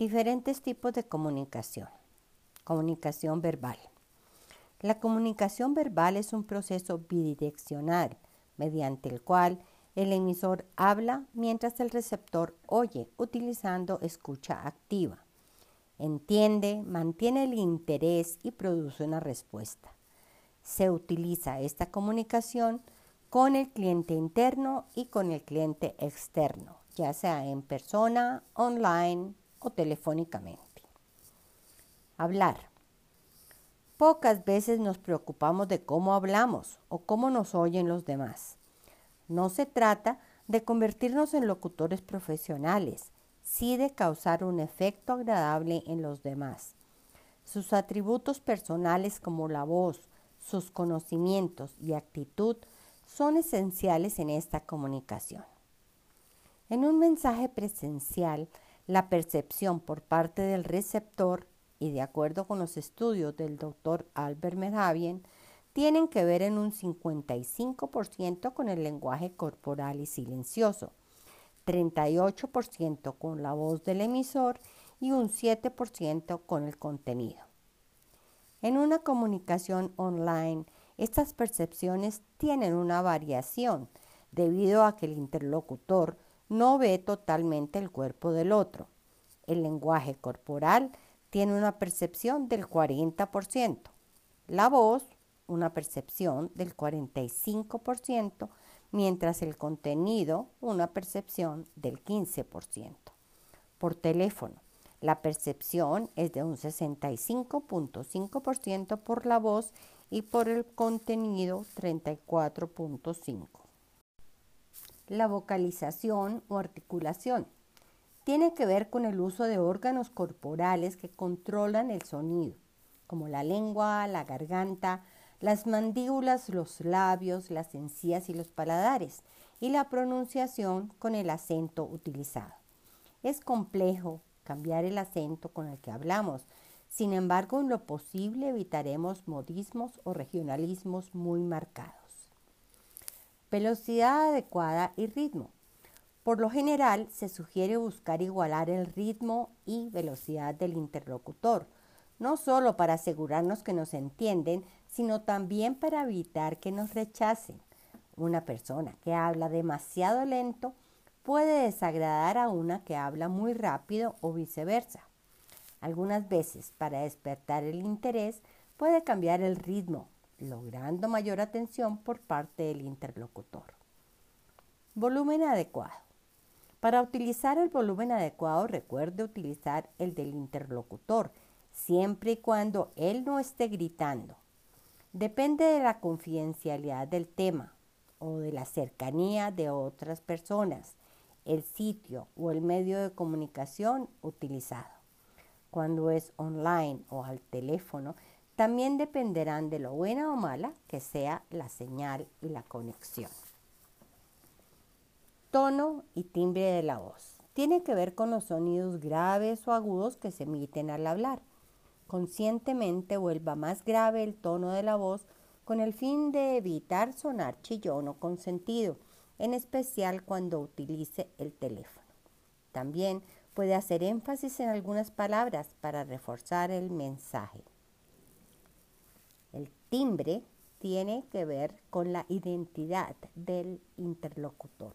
Diferentes tipos de comunicación. Comunicación verbal. La comunicación verbal es un proceso bidireccional mediante el cual el emisor habla mientras el receptor oye utilizando escucha activa. Entiende, mantiene el interés y produce una respuesta. Se utiliza esta comunicación con el cliente interno y con el cliente externo, ya sea en persona, online o telefónicamente. Hablar. Pocas veces nos preocupamos de cómo hablamos o cómo nos oyen los demás. No se trata de convertirnos en locutores profesionales, sí de causar un efecto agradable en los demás. Sus atributos personales como la voz, sus conocimientos y actitud son esenciales en esta comunicación. En un mensaje presencial, la percepción por parte del receptor y de acuerdo con los estudios del doctor Albert Merhavien, tienen que ver en un 55% con el lenguaje corporal y silencioso, 38% con la voz del emisor y un 7% con el contenido. En una comunicación online, estas percepciones tienen una variación debido a que el interlocutor no ve totalmente el cuerpo del otro. El lenguaje corporal tiene una percepción del 40%, la voz una percepción del 45%, mientras el contenido una percepción del 15%. Por teléfono, la percepción es de un 65.5% por la voz y por el contenido 34.5%. La vocalización o articulación tiene que ver con el uso de órganos corporales que controlan el sonido, como la lengua, la garganta, las mandíbulas, los labios, las encías y los paladares, y la pronunciación con el acento utilizado. Es complejo cambiar el acento con el que hablamos, sin embargo, en lo posible evitaremos modismos o regionalismos muy marcados. Velocidad adecuada y ritmo. Por lo general, se sugiere buscar igualar el ritmo y velocidad del interlocutor, no solo para asegurarnos que nos entienden, sino también para evitar que nos rechacen. Una persona que habla demasiado lento puede desagradar a una que habla muy rápido o viceversa. Algunas veces, para despertar el interés, puede cambiar el ritmo, logrando mayor atención por parte del interlocutor. Volumen adecuado. Para utilizar el volumen adecuado, recuerde utilizar el del interlocutor, siempre y cuando él no esté gritando. Depende de la confidencialidad del tema o de la cercanía de otras personas, el sitio o el medio de comunicación utilizado. Cuando es online o al teléfono, también dependerán de lo buena o mala que sea la señal y la conexión. Tono y timbre de la voz. Tiene que ver con los sonidos graves o agudos que se emiten al hablar. Conscientemente vuelva más grave el tono de la voz con el fin de evitar sonar chillón o consentido, en especial cuando utilice el teléfono. También puede hacer énfasis en algunas palabras para reforzar el mensaje. Timbre tiene que ver con la identidad del interlocutor.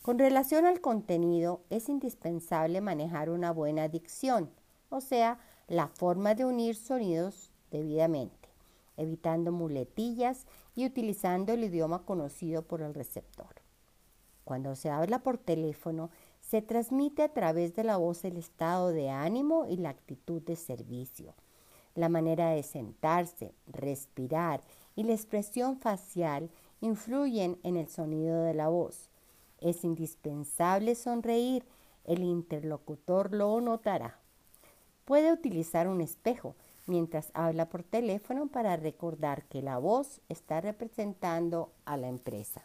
Con relación al contenido, es indispensable manejar una buena dicción, o sea, la forma de unir sonidos debidamente, evitando muletillas y utilizando el idioma conocido por el receptor. Cuando se habla por teléfono, se transmite a través de la voz el estado de ánimo y la actitud de servicio, la manera de sentarse, respirar y la expresión facial influyen en el sonido de la voz. Es indispensable sonreír, el interlocutor lo notará. Puede utilizar un espejo mientras habla por teléfono para recordar que la voz está representando a la empresa.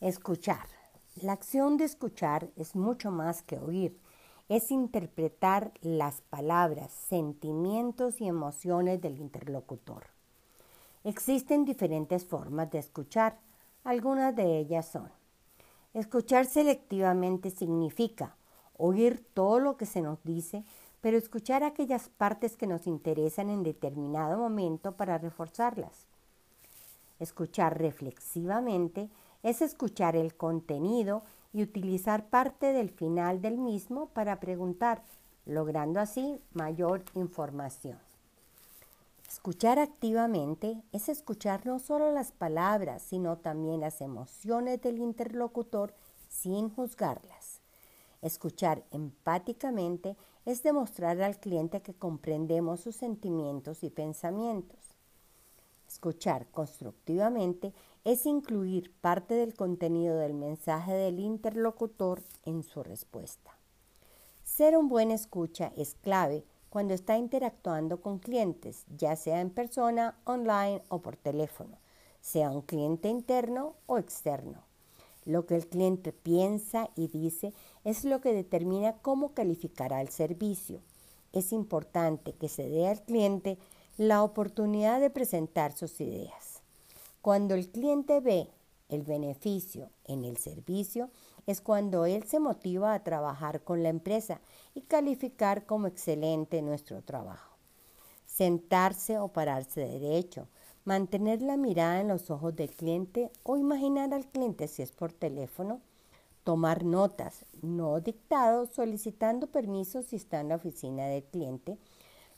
Escuchar. La acción de escuchar es mucho más que oír, es interpretar las palabras, sentimientos y emociones del interlocutor. Existen diferentes formas de escuchar. Algunas de ellas son Escuchar selectivamente significa oír todo lo que se nos dice, pero escuchar aquellas partes que nos interesan en determinado momento para reforzarlas. Escuchar reflexivamente es escuchar el contenido y utilizar parte del final del mismo para preguntar, logrando así mayor información. Escuchar activamente es escuchar no solo las palabras, sino también las emociones del interlocutor sin juzgarlas. Escuchar empáticamente es demostrar al cliente que comprendemos sus sentimientos y pensamientos. Escuchar constructivamente es incluir parte del contenido del mensaje del interlocutor en su respuesta. Ser un buen escucha es clave cuando está interactuando con clientes, ya sea en persona, online o por teléfono, sea un cliente interno o externo. Lo que el cliente piensa y dice es lo que determina cómo calificará el servicio. Es importante que se dé al cliente la oportunidad de presentar sus ideas. Cuando el cliente ve el beneficio en el servicio, es cuando él se motiva a trabajar con la empresa y calificar como excelente nuestro trabajo. Sentarse o pararse derecho, mantener la mirada en los ojos del cliente o imaginar al cliente si es por teléfono, tomar notas, no dictados, solicitando permiso si está en la oficina del cliente,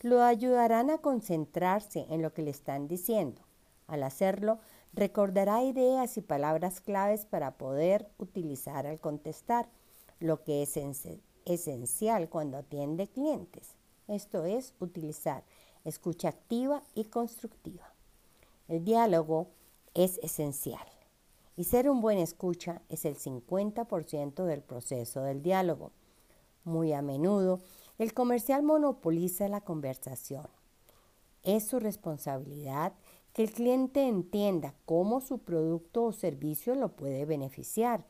lo ayudarán a concentrarse en lo que le están diciendo. Al hacerlo, recordará ideas y palabras claves para poder utilizar al contestar, lo que es esencial cuando atiende clientes. Esto es utilizar escucha activa y constructiva. El diálogo es esencial y ser un buen escucha es el 50% del proceso del diálogo. Muy a menudo, el comercial monopoliza la conversación. Es su responsabilidad que el cliente entienda cómo su producto o servicio lo puede beneficiar.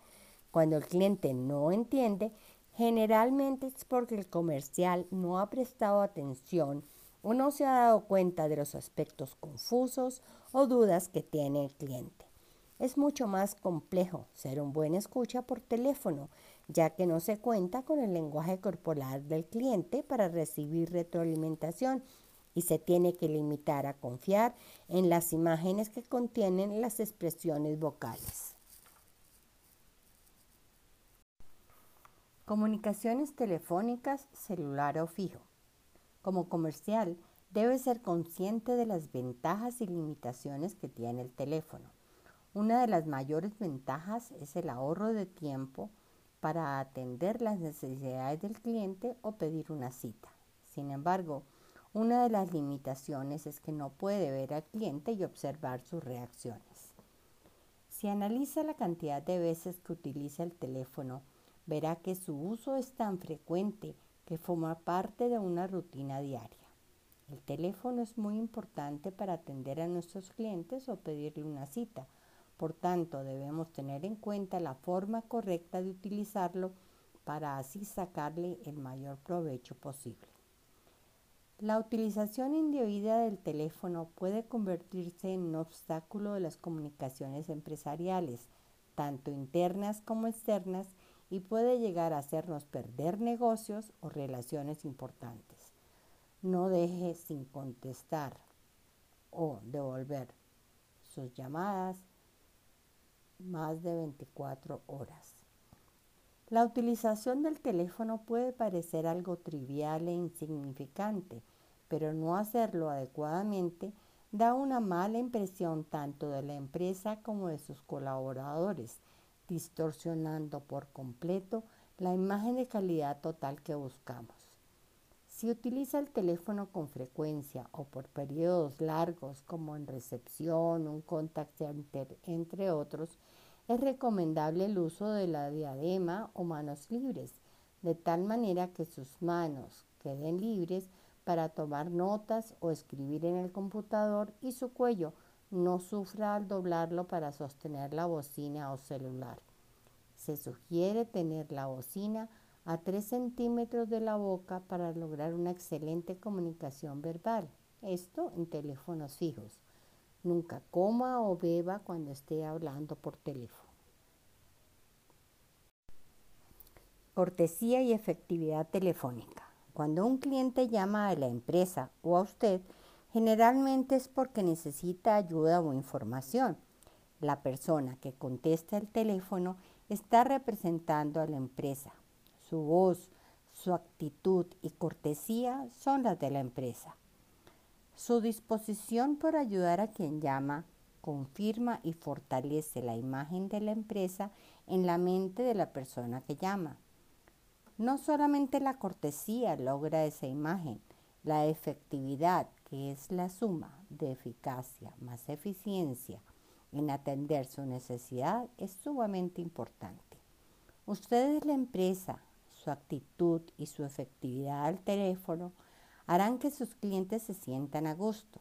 Cuando el cliente no entiende, Generalmente es porque el comercial no ha prestado atención o no se ha dado cuenta de los aspectos confusos o dudas que tiene el cliente. Es mucho más complejo ser un buen escucha por teléfono, ya que no se cuenta con el lenguaje corporal del cliente para recibir retroalimentación y se tiene que limitar a confiar en las imágenes que contienen las expresiones vocales. Comunicaciones telefónicas, celular o fijo. Como comercial, debe ser consciente de las ventajas y limitaciones que tiene el teléfono. Una de las mayores ventajas es el ahorro de tiempo para atender las necesidades del cliente o pedir una cita. Sin embargo, una de las limitaciones es que no puede ver al cliente y observar sus reacciones. Si analiza la cantidad de veces que utiliza el teléfono verá que su uso es tan frecuente que forma parte de una rutina diaria. El teléfono es muy importante para atender a nuestros clientes o pedirle una cita. Por tanto, debemos tener en cuenta la forma correcta de utilizarlo para así sacarle el mayor provecho posible. La utilización indebida del teléfono puede convertirse en un obstáculo de las comunicaciones empresariales, tanto internas como externas, y puede llegar a hacernos perder negocios o relaciones importantes. No deje sin contestar o devolver sus llamadas más de 24 horas. La utilización del teléfono puede parecer algo trivial e insignificante, pero no hacerlo adecuadamente da una mala impresión tanto de la empresa como de sus colaboradores distorsionando por completo la imagen de calidad total que buscamos. Si utiliza el teléfono con frecuencia o por periodos largos como en recepción, un contact entre otros, es recomendable el uso de la diadema o manos libres, de tal manera que sus manos queden libres para tomar notas o escribir en el computador y su cuello no sufra al doblarlo para sostener la bocina o celular. Se sugiere tener la bocina a 3 centímetros de la boca para lograr una excelente comunicación verbal. Esto en teléfonos fijos. Nunca coma o beba cuando esté hablando por teléfono. Cortesía y efectividad telefónica. Cuando un cliente llama a la empresa o a usted, generalmente es porque necesita ayuda o información. La persona que contesta el teléfono está representando a la empresa. Su voz, su actitud y cortesía son las de la empresa. Su disposición por ayudar a quien llama confirma y fortalece la imagen de la empresa en la mente de la persona que llama. No solamente la cortesía logra esa imagen, la efectividad, que es la suma de eficacia más eficiencia en atender su necesidad, es sumamente importante. Ustedes, la empresa, su actitud y su efectividad al teléfono harán que sus clientes se sientan a gusto.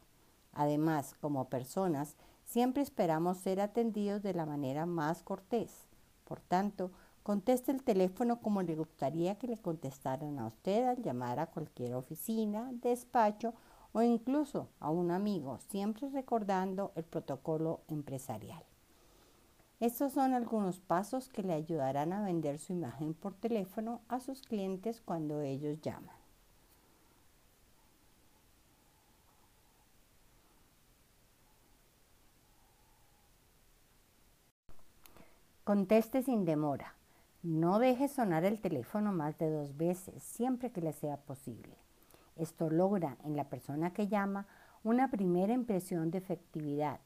Además, como personas, siempre esperamos ser atendidos de la manera más cortés. Por tanto, Conteste el teléfono como le gustaría que le contestaran a usted al llamar a cualquier oficina, despacho o incluso a un amigo, siempre recordando el protocolo empresarial. Estos son algunos pasos que le ayudarán a vender su imagen por teléfono a sus clientes cuando ellos llaman. Conteste sin demora. No deje sonar el teléfono más de dos veces, siempre que le sea posible. Esto logra en la persona que llama una primera impresión de efectividad.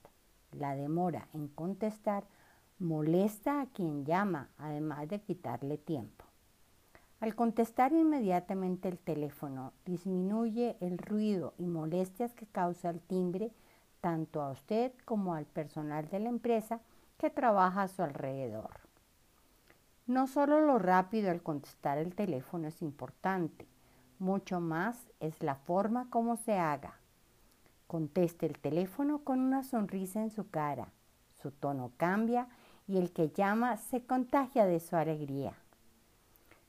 La demora en contestar molesta a quien llama, además de quitarle tiempo. Al contestar inmediatamente el teléfono, disminuye el ruido y molestias que causa el timbre tanto a usted como al personal de la empresa que trabaja a su alrededor. No solo lo rápido al contestar el teléfono es importante, mucho más es la forma como se haga. Conteste el teléfono con una sonrisa en su cara, su tono cambia y el que llama se contagia de su alegría.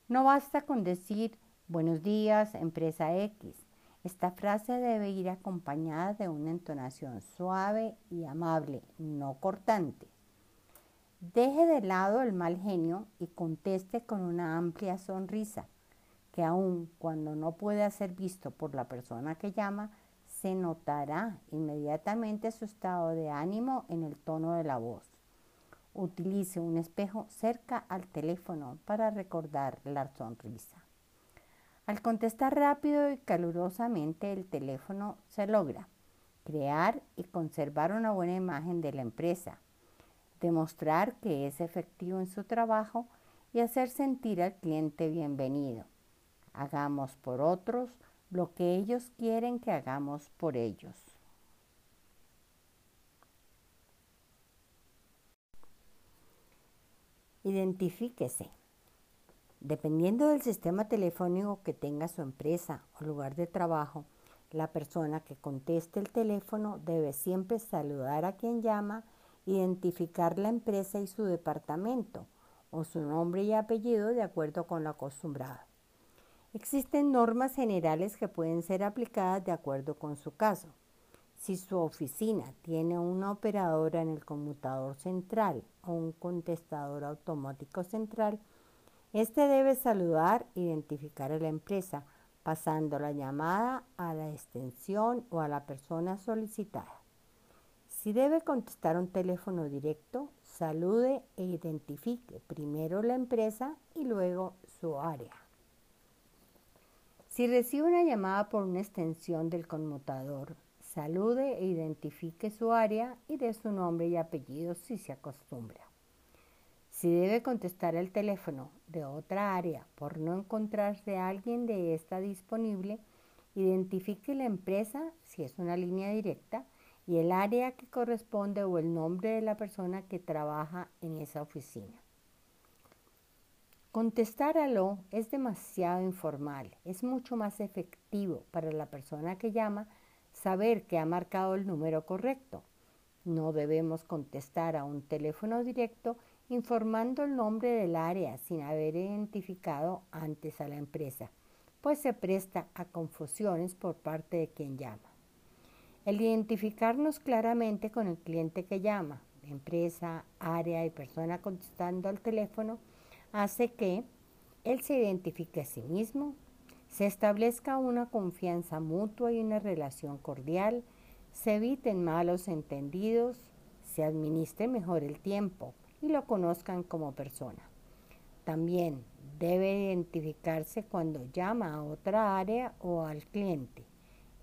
No basta con decir buenos días, empresa X. Esta frase debe ir acompañada de una entonación suave y amable, no cortante. Deje de lado el mal genio y conteste con una amplia sonrisa, que aun cuando no pueda ser visto por la persona que llama, se notará inmediatamente su estado de ánimo en el tono de la voz. Utilice un espejo cerca al teléfono para recordar la sonrisa. Al contestar rápido y calurosamente el teléfono se logra crear y conservar una buena imagen de la empresa demostrar que es efectivo en su trabajo y hacer sentir al cliente bienvenido. Hagamos por otros lo que ellos quieren que hagamos por ellos. Identifíquese. Dependiendo del sistema telefónico que tenga su empresa o lugar de trabajo, la persona que conteste el teléfono debe siempre saludar a quien llama identificar la empresa y su departamento o su nombre y apellido de acuerdo con lo acostumbrado. Existen normas generales que pueden ser aplicadas de acuerdo con su caso. Si su oficina tiene una operadora en el conmutador central o un contestador automático central, este debe saludar identificar a la empresa pasando la llamada a la extensión o a la persona solicitada. Si debe contestar un teléfono directo, salude e identifique primero la empresa y luego su área. Si recibe una llamada por una extensión del conmutador, salude e identifique su área y dé su nombre y apellido si se acostumbra. Si debe contestar el teléfono de otra área por no encontrarse alguien de esta disponible, identifique la empresa si es una línea directa y el área que corresponde o el nombre de la persona que trabaja en esa oficina. Contestar a lo es demasiado informal, es mucho más efectivo para la persona que llama saber que ha marcado el número correcto. No debemos contestar a un teléfono directo informando el nombre del área sin haber identificado antes a la empresa, pues se presta a confusiones por parte de quien llama. El identificarnos claramente con el cliente que llama, empresa, área y persona contestando al teléfono, hace que Él se identifique a sí mismo, se establezca una confianza mutua y una relación cordial, se eviten malos entendidos, se administre mejor el tiempo y lo conozcan como persona. También debe identificarse cuando llama a otra área o al cliente.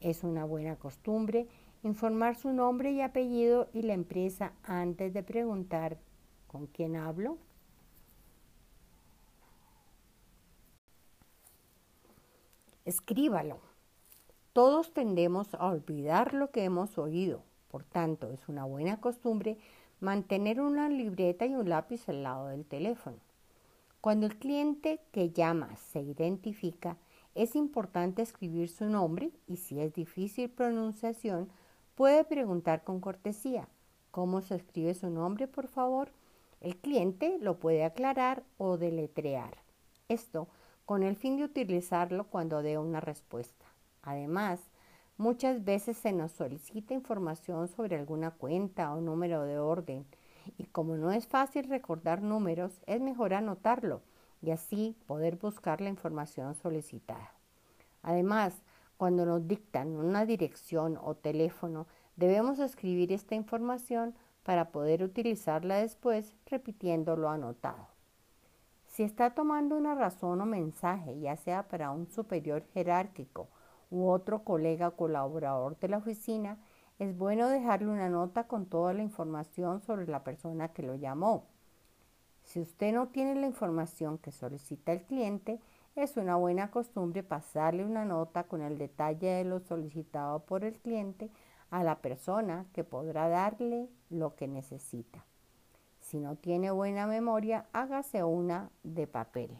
Es una buena costumbre informar su nombre y apellido y la empresa antes de preguntar con quién hablo. Escríbalo. Todos tendemos a olvidar lo que hemos oído. Por tanto, es una buena costumbre mantener una libreta y un lápiz al lado del teléfono. Cuando el cliente que llama se identifica, es importante escribir su nombre y si es difícil pronunciación, puede preguntar con cortesía, ¿cómo se escribe su nombre, por favor? El cliente lo puede aclarar o deletrear. Esto con el fin de utilizarlo cuando dé una respuesta. Además, muchas veces se nos solicita información sobre alguna cuenta o número de orden y como no es fácil recordar números, es mejor anotarlo y así poder buscar la información solicitada. Además, cuando nos dictan una dirección o teléfono, debemos escribir esta información para poder utilizarla después repitiendo lo anotado. Si está tomando una razón o mensaje, ya sea para un superior jerárquico u otro colega o colaborador de la oficina, es bueno dejarle una nota con toda la información sobre la persona que lo llamó. Si usted no tiene la información que solicita el cliente, es una buena costumbre pasarle una nota con el detalle de lo solicitado por el cliente a la persona que podrá darle lo que necesita. Si no tiene buena memoria, hágase una de papel.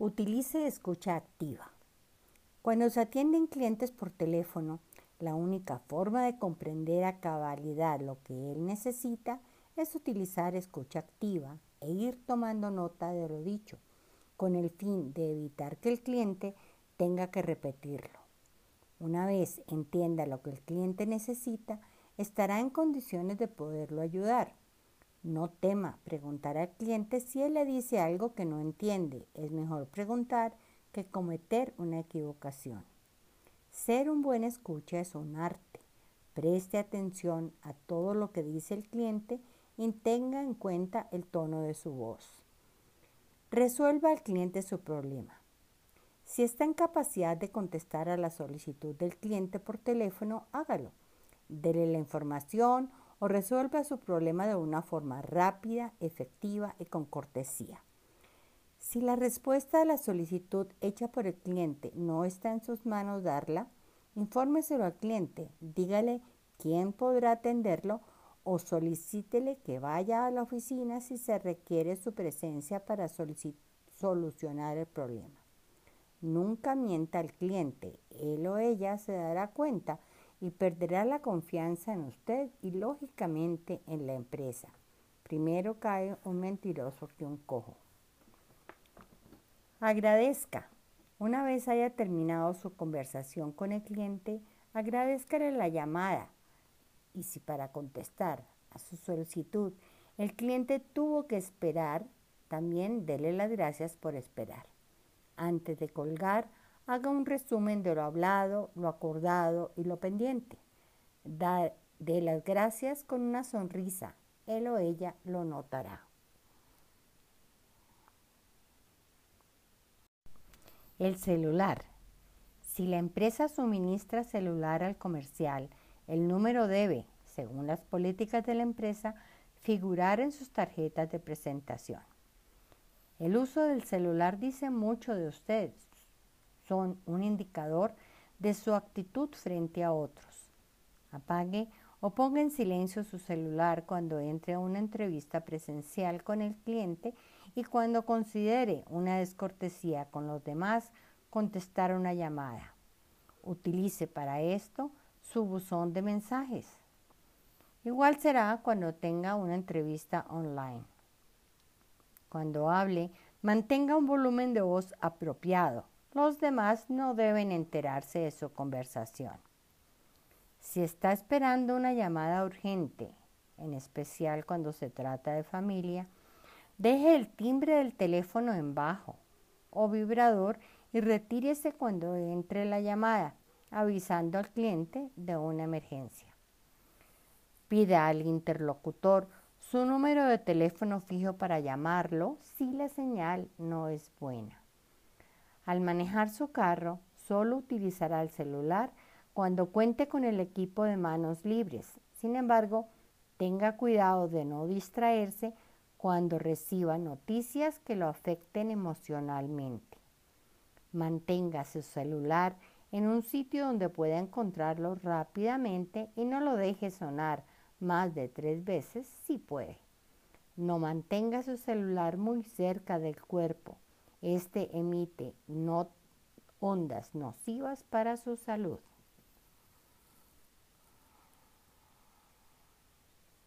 Utilice escucha activa. Cuando se atienden clientes por teléfono, la única forma de comprender a cabalidad lo que él necesita es utilizar escucha activa e ir tomando nota de lo dicho, con el fin de evitar que el cliente tenga que repetirlo. Una vez entienda lo que el cliente necesita, estará en condiciones de poderlo ayudar. No tema preguntar al cliente si él le dice algo que no entiende. Es mejor preguntar que cometer una equivocación. Ser un buen escucha es un arte. Preste atención a todo lo que dice el cliente y tenga en cuenta el tono de su voz. Resuelva al cliente su problema. Si está en capacidad de contestar a la solicitud del cliente por teléfono, hágalo. Dele la información o resuelva su problema de una forma rápida, efectiva y con cortesía. Si la respuesta a la solicitud hecha por el cliente no está en sus manos darla, infórmeselo al cliente, dígale quién podrá atenderlo o solicítele que vaya a la oficina si se requiere su presencia para solucionar el problema. Nunca mienta al cliente, él o ella se dará cuenta y perderá la confianza en usted y lógicamente en la empresa. Primero cae un mentiroso que un cojo. Agradezca. Una vez haya terminado su conversación con el cliente, agradezcale la llamada. Y si para contestar a su solicitud el cliente tuvo que esperar, también dele las gracias por esperar. Antes de colgar, haga un resumen de lo hablado, lo acordado y lo pendiente. Da de las gracias con una sonrisa. Él o ella lo notará. El celular. Si la empresa suministra celular al comercial, el número debe, según las políticas de la empresa, figurar en sus tarjetas de presentación. El uso del celular dice mucho de ustedes. Son un indicador de su actitud frente a otros. Apague o ponga en silencio su celular cuando entre a una entrevista presencial con el cliente y cuando considere una descortesía con los demás contestar una llamada. Utilice para esto su buzón de mensajes. Igual será cuando tenga una entrevista online. Cuando hable, mantenga un volumen de voz apropiado. Los demás no deben enterarse de su conversación. Si está esperando una llamada urgente, en especial cuando se trata de familia, Deje el timbre del teléfono en bajo o vibrador y retírese cuando entre la llamada, avisando al cliente de una emergencia. Pida al interlocutor su número de teléfono fijo para llamarlo si la señal no es buena. Al manejar su carro, solo utilizará el celular cuando cuente con el equipo de manos libres. Sin embargo, tenga cuidado de no distraerse cuando reciba noticias que lo afecten emocionalmente. Mantenga su celular en un sitio donde pueda encontrarlo rápidamente y no lo deje sonar más de tres veces si puede. No mantenga su celular muy cerca del cuerpo. Este emite ondas nocivas para su salud.